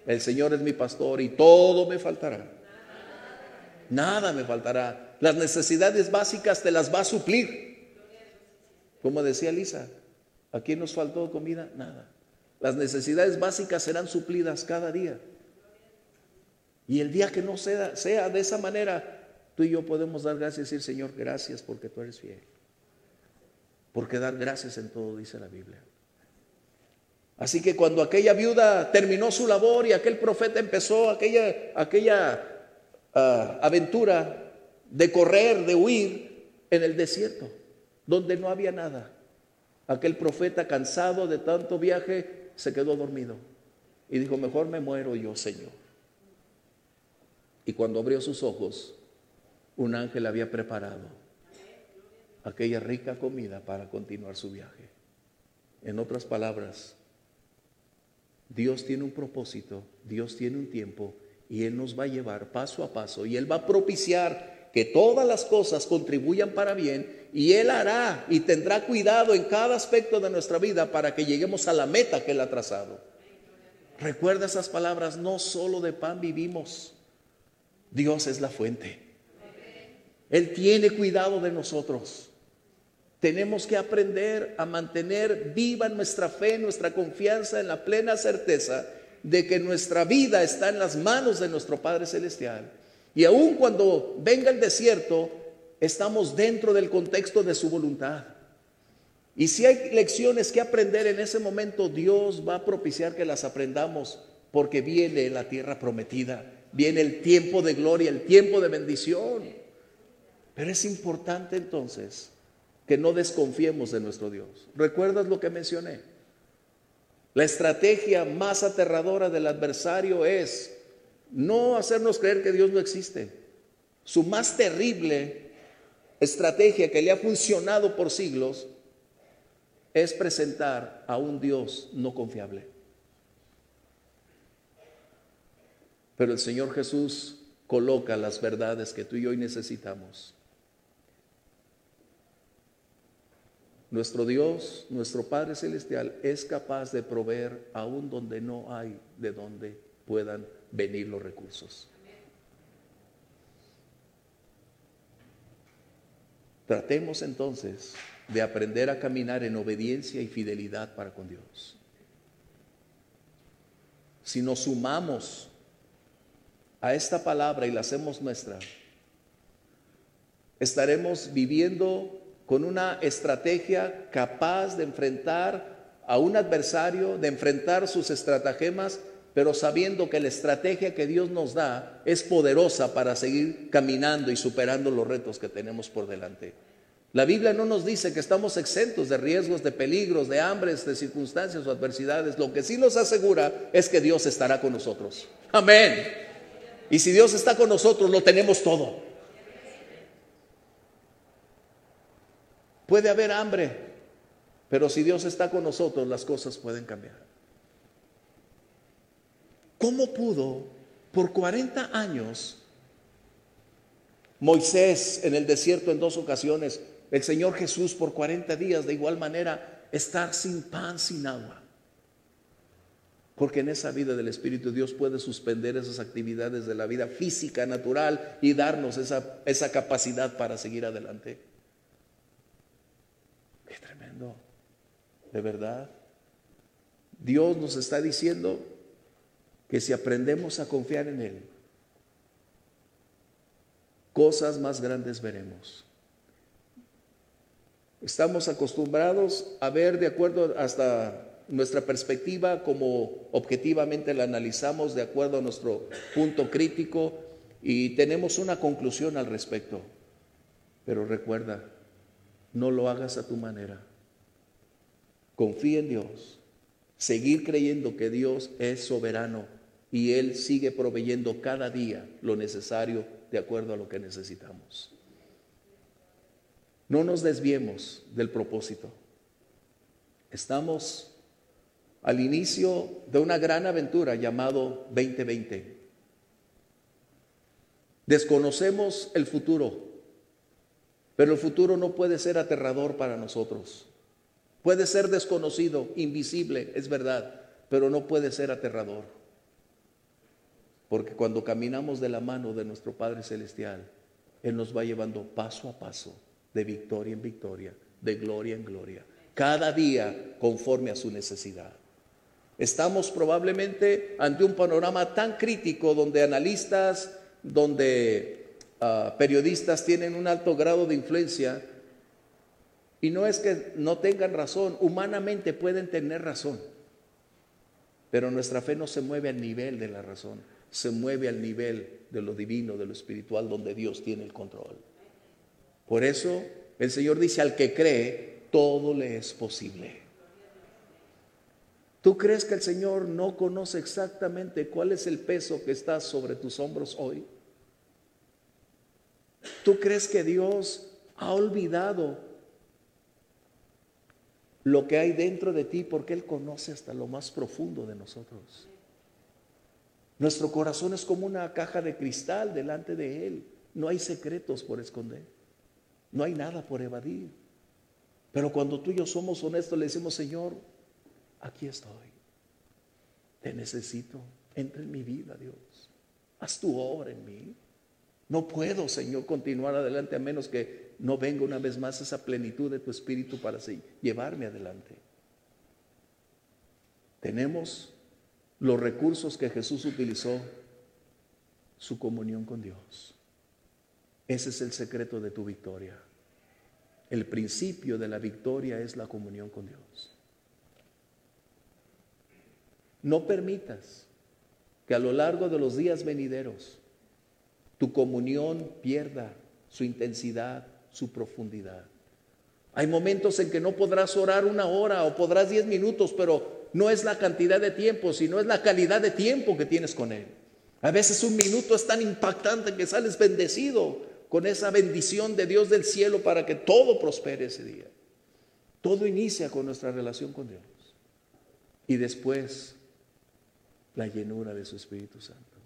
El Señor es mi pastor y todo me faltará. Nada me faltará. Las necesidades básicas te las va a suplir. Como decía Lisa, ¿a quién nos faltó comida? Nada. Las necesidades básicas serán suplidas cada día. Y el día que no sea, sea de esa manera, tú y yo podemos dar gracias y decir, Señor, gracias porque tú eres fiel. Porque dar gracias en todo, dice la Biblia. Así que cuando aquella viuda terminó su labor y aquel profeta empezó aquella, aquella ah, aventura de correr, de huir en el desierto, donde no había nada, aquel profeta cansado de tanto viaje se quedó dormido y dijo, mejor me muero yo, Señor. Y cuando abrió sus ojos, un ángel había preparado aquella rica comida para continuar su viaje. En otras palabras, Dios tiene un propósito, Dios tiene un tiempo y Él nos va a llevar paso a paso y Él va a propiciar que todas las cosas contribuyan para bien y Él hará y tendrá cuidado en cada aspecto de nuestra vida para que lleguemos a la meta que Él ha trazado. Recuerda esas palabras, no solo de pan vivimos, Dios es la fuente. Él tiene cuidado de nosotros. Tenemos que aprender a mantener viva nuestra fe, nuestra confianza en la plena certeza de que nuestra vida está en las manos de nuestro Padre Celestial. Y aun cuando venga el desierto, estamos dentro del contexto de su voluntad. Y si hay lecciones que aprender en ese momento, Dios va a propiciar que las aprendamos porque viene la tierra prometida, viene el tiempo de gloria, el tiempo de bendición. Pero es importante entonces que no desconfiemos de nuestro Dios. ¿Recuerdas lo que mencioné? La estrategia más aterradora del adversario es no hacernos creer que Dios no existe. Su más terrible estrategia que le ha funcionado por siglos es presentar a un Dios no confiable. Pero el Señor Jesús coloca las verdades que tú y yo necesitamos Nuestro Dios, nuestro Padre Celestial, es capaz de proveer aún donde no hay de donde puedan venir los recursos. Tratemos entonces de aprender a caminar en obediencia y fidelidad para con Dios. Si nos sumamos a esta palabra y la hacemos nuestra, estaremos viviendo con una estrategia capaz de enfrentar a un adversario, de enfrentar sus estratagemas, pero sabiendo que la estrategia que Dios nos da es poderosa para seguir caminando y superando los retos que tenemos por delante. La Biblia no nos dice que estamos exentos de riesgos, de peligros, de hambres, de circunstancias o adversidades. Lo que sí nos asegura es que Dios estará con nosotros. Amén. Y si Dios está con nosotros, lo tenemos todo. Puede haber hambre, pero si Dios está con nosotros, las cosas pueden cambiar. ¿Cómo pudo por 40 años Moisés en el desierto en dos ocasiones, el Señor Jesús por 40 días de igual manera estar sin pan, sin agua? Porque en esa vida del Espíritu Dios puede suspender esas actividades de la vida física, natural y darnos esa, esa capacidad para seguir adelante. Tremendo, de verdad. Dios nos está diciendo que si aprendemos a confiar en Él, cosas más grandes veremos. Estamos acostumbrados a ver de acuerdo hasta nuestra perspectiva, como objetivamente la analizamos de acuerdo a nuestro punto crítico y tenemos una conclusión al respecto. Pero recuerda, no lo hagas a tu manera. Confía en Dios. Seguir creyendo que Dios es soberano y Él sigue proveyendo cada día lo necesario de acuerdo a lo que necesitamos. No nos desviemos del propósito. Estamos al inicio de una gran aventura llamado 2020. Desconocemos el futuro, pero el futuro no puede ser aterrador para nosotros. Puede ser desconocido, invisible, es verdad, pero no puede ser aterrador. Porque cuando caminamos de la mano de nuestro Padre Celestial, Él nos va llevando paso a paso, de victoria en victoria, de gloria en gloria, cada día conforme a su necesidad. Estamos probablemente ante un panorama tan crítico donde analistas, donde ah, periodistas tienen un alto grado de influencia y no es que no tengan razón, humanamente pueden tener razón, pero nuestra fe no se mueve al nivel de la razón, se mueve al nivel de lo divino, de lo espiritual, donde Dios tiene el control. Por eso el Señor dice, al que cree, todo le es posible. ¿Tú crees que el Señor no conoce exactamente cuál es el peso que está sobre tus hombros hoy? ¿Tú crees que Dios ha olvidado lo que hay dentro de ti porque Él conoce hasta lo más profundo de nosotros? Nuestro corazón es como una caja de cristal delante de Él. No hay secretos por esconder. No hay nada por evadir. Pero cuando tú y yo somos honestos, le decimos, Señor, aquí estoy. Te necesito. Entra en mi vida, Dios. Haz tu obra en mí. No puedo, Señor, continuar adelante a menos que no venga una vez más esa plenitud de tu espíritu para llevarme adelante. Tenemos los recursos que Jesús utilizó, su comunión con Dios. Ese es el secreto de tu victoria. El principio de la victoria es la comunión con Dios. No permitas que a lo largo de los días venideros tu comunión pierda su intensidad, su profundidad. Hay momentos en que no podrás orar una hora o podrás diez minutos, pero no es la cantidad de tiempo, sino es la calidad de tiempo que tienes con Él. A veces un minuto es tan impactante que sales bendecido con esa bendición de Dios del cielo para que todo prospere ese día. Todo inicia con nuestra relación con Dios. Y después la llenura de su Espíritu Santo.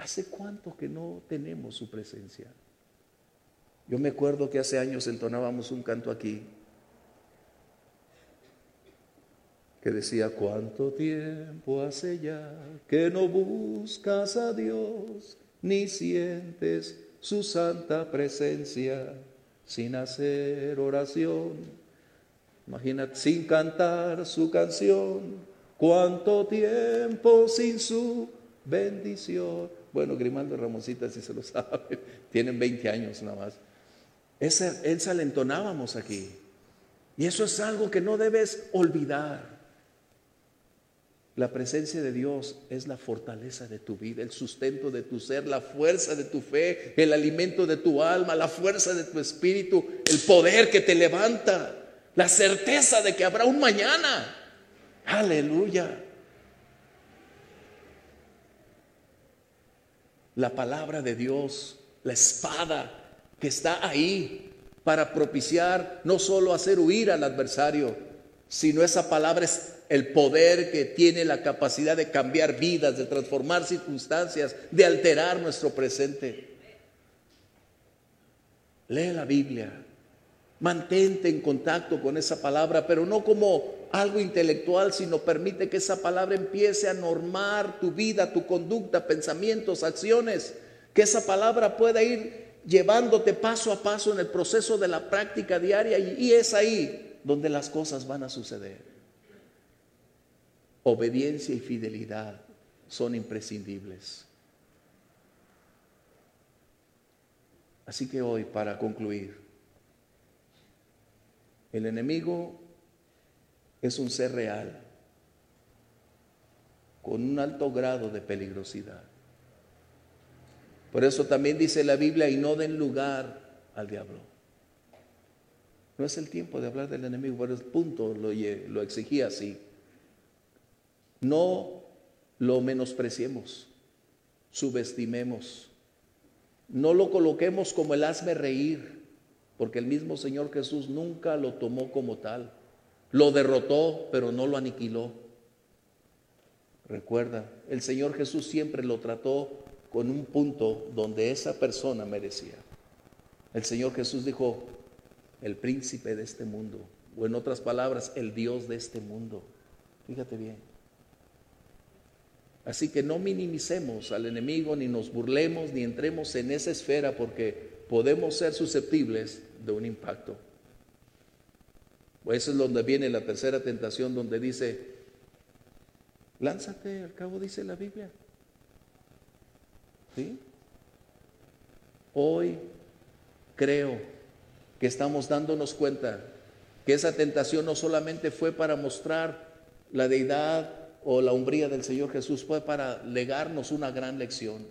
¿Hace cuánto que no tenemos su presencia? Yo me acuerdo que hace años entonábamos un canto aquí que decía, ¿cuánto tiempo hace ya que no buscas a Dios ni sientes su santa presencia sin hacer oración? Imagínate, sin cantar su canción cuánto tiempo sin su bendición. Bueno, Grimaldo Ramosita, si se lo sabe, tienen 20 años nada más. Esa, esa le entonábamos aquí. Y eso es algo que no debes olvidar. La presencia de Dios es la fortaleza de tu vida, el sustento de tu ser, la fuerza de tu fe, el alimento de tu alma, la fuerza de tu espíritu, el poder que te levanta, la certeza de que habrá un mañana. Aleluya. La palabra de Dios, la espada que está ahí para propiciar, no solo hacer huir al adversario, sino esa palabra es el poder que tiene la capacidad de cambiar vidas, de transformar circunstancias, de alterar nuestro presente. Lee la Biblia, mantente en contacto con esa palabra, pero no como algo intelectual, sino permite que esa palabra empiece a normar tu vida, tu conducta, pensamientos, acciones, que esa palabra pueda ir llevándote paso a paso en el proceso de la práctica diaria y, es ahí donde las cosas van a suceder. Obediencia y fidelidad son imprescindibles. Así que hoy, para concluir, el enemigo es un ser real, con un alto grado de peligrosidad. Por eso también dice la Biblia, y no den lugar al diablo. No es el tiempo de hablar del enemigo, pero el punto lo, exigía así. No lo menospreciemos, subestimemos, no lo coloquemos como el hazme reír, porque el mismo Señor Jesús nunca lo tomó como tal. Lo derrotó, pero no lo aniquiló. Recuerda, el Señor Jesús siempre lo trató con un punto donde esa persona merecía. El Señor Jesús dijo, el príncipe de este mundo, o en otras palabras, el Dios de este mundo. Fíjate bien. Así que no minimicemos al enemigo, ni nos burlemos, ni entremos en esa esfera, porque podemos ser susceptibles de un impacto. Eso es donde viene la tercera tentación, donde dice, lánzate, al cabo dice la Biblia. ¿Sí? Hoy creo que estamos dándonos cuenta que esa tentación no solamente fue para mostrar la deidad o la umbría del Señor Jesús, fue para legarnos una gran lección.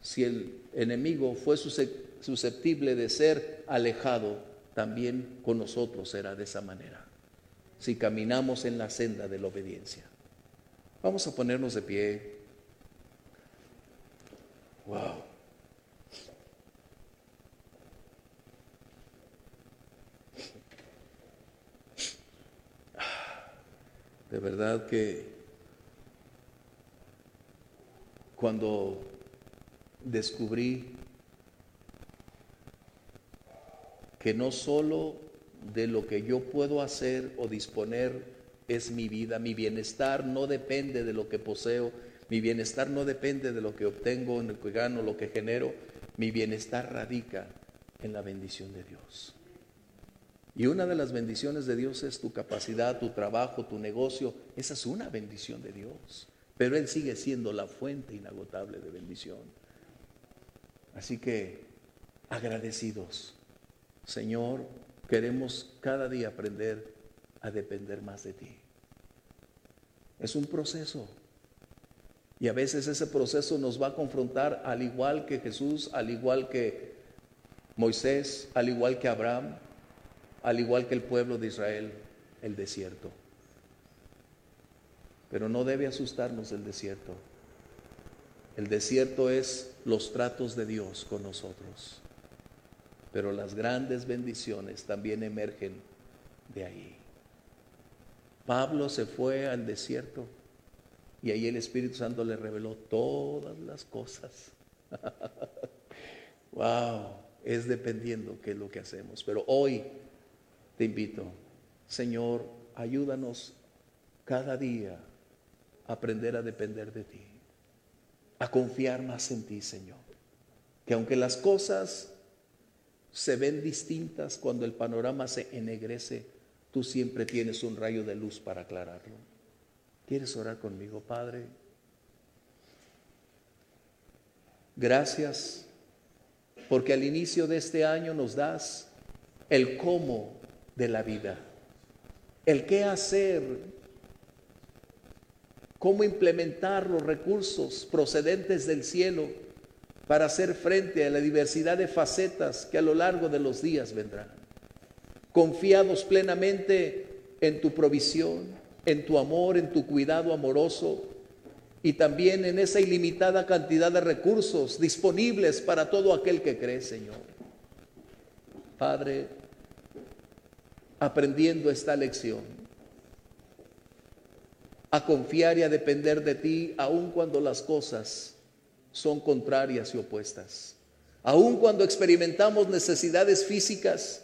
Si el enemigo fue susceptible de ser alejado, también con nosotros será de esa manera, si caminamos en la senda de la obediencia. Vamos a ponernos de pie. Wow. De verdad que cuando descubrí que no solo de lo que yo puedo hacer o disponer es mi vida, mi bienestar no depende de lo que poseo, mi bienestar no depende de lo que obtengo, en el que gano, lo que genero, mi bienestar radica en la bendición de Dios. Y una de las bendiciones de Dios es tu capacidad, tu trabajo, tu negocio. Esa es una bendición de Dios. Pero Él sigue siendo la fuente inagotable de bendición. Así que agradecidos Señor, queremos cada día aprender a depender más de ti. Es un proceso. Y a veces ese proceso nos va a confrontar al igual que Jesús, al igual que Moisés, al igual que Abraham, al igual que el pueblo de Israel, el desierto. Pero no debe asustarnos el desierto. El desierto es los tratos de Dios con nosotros pero las grandes bendiciones también emergen de ahí. Pablo se fue al desierto y ahí el Espíritu Santo le reveló todas las cosas. wow, es dependiendo qué es lo que hacemos. Pero hoy te invito, Señor, ayúdanos cada día a aprender a depender de ti, a confiar más en ti, Señor. Que aunque las cosas se ven distintas cuando el panorama se ennegrece, tú siempre tienes un rayo de luz para aclararlo. ¿Quieres orar conmigo, Padre? Gracias porque al inicio de este año nos das el cómo de la vida, el qué hacer, cómo implementar los recursos procedentes del cielo para hacer frente a la diversidad de facetas que a lo largo de los días vendrán. Confiados plenamente en tu provisión, en tu amor, en tu cuidado amoroso, y también en esa ilimitada cantidad de recursos disponibles para todo aquel que cree, Señor. Padre, aprendiendo esta lección, a confiar y a depender de ti, aun cuando las cosas son contrarias y opuestas, aun cuando experimentamos necesidades físicas,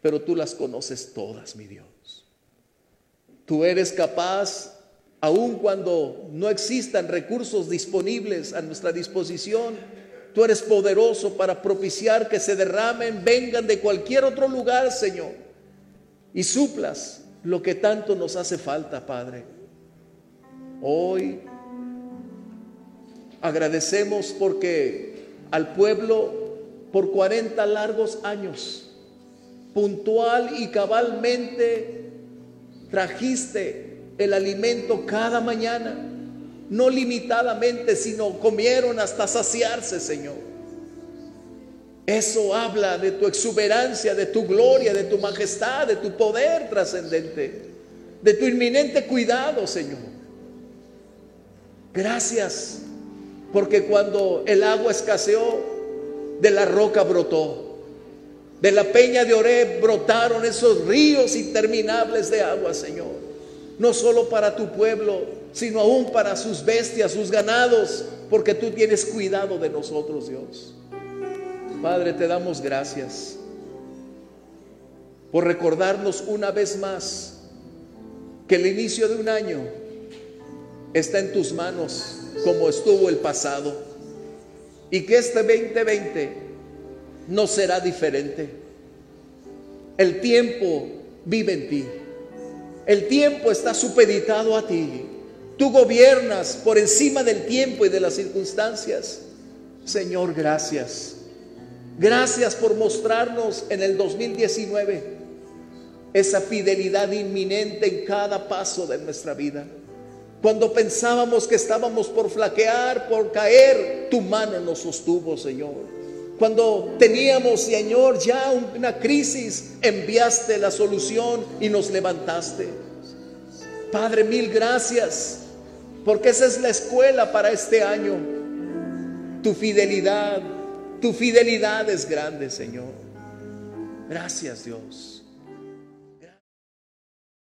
pero tú las conoces todas, mi Dios. Tú eres capaz aun cuando no existan recursos disponibles a nuestra disposición, tú eres poderoso para propiciar que se derramen, vengan de cualquier otro lugar, Señor, y suplas lo que tanto nos hace falta, Padre. Hoy agradecemos porque al pueblo por 40 largos años, puntual y cabalmente, trajiste el alimento cada mañana, no limitadamente, sino comieron hasta saciarse, Señor. Eso habla de tu exuberancia, de tu gloria, de tu majestad, de tu poder trascendente, de tu inminente cuidado, Señor. Gracias, porque cuando el agua escaseó, de la roca brotó. De la peña de Oreb brotaron esos ríos interminables de agua, Señor no solo para tu pueblo, sino aún para sus bestias, sus ganados, porque tú tienes cuidado de nosotros, Dios. Padre, te damos gracias por recordarnos una vez más que el inicio de un año está en tus manos como estuvo el pasado y que este 2020 no será diferente. El tiempo vive en ti. El tiempo está supeditado a ti. Tú gobiernas por encima del tiempo y de las circunstancias. Señor, gracias. Gracias por mostrarnos en el 2019 esa fidelidad inminente en cada paso de nuestra vida. Cuando pensábamos que estábamos por flaquear, por caer, tu mano nos sostuvo, Señor. Cuando teníamos, Señor, ya una crisis, enviaste la solución y nos levantaste. Padre, mil gracias, porque esa es la escuela para este año. Tu fidelidad, tu fidelidad es grande, Señor. Gracias, Dios.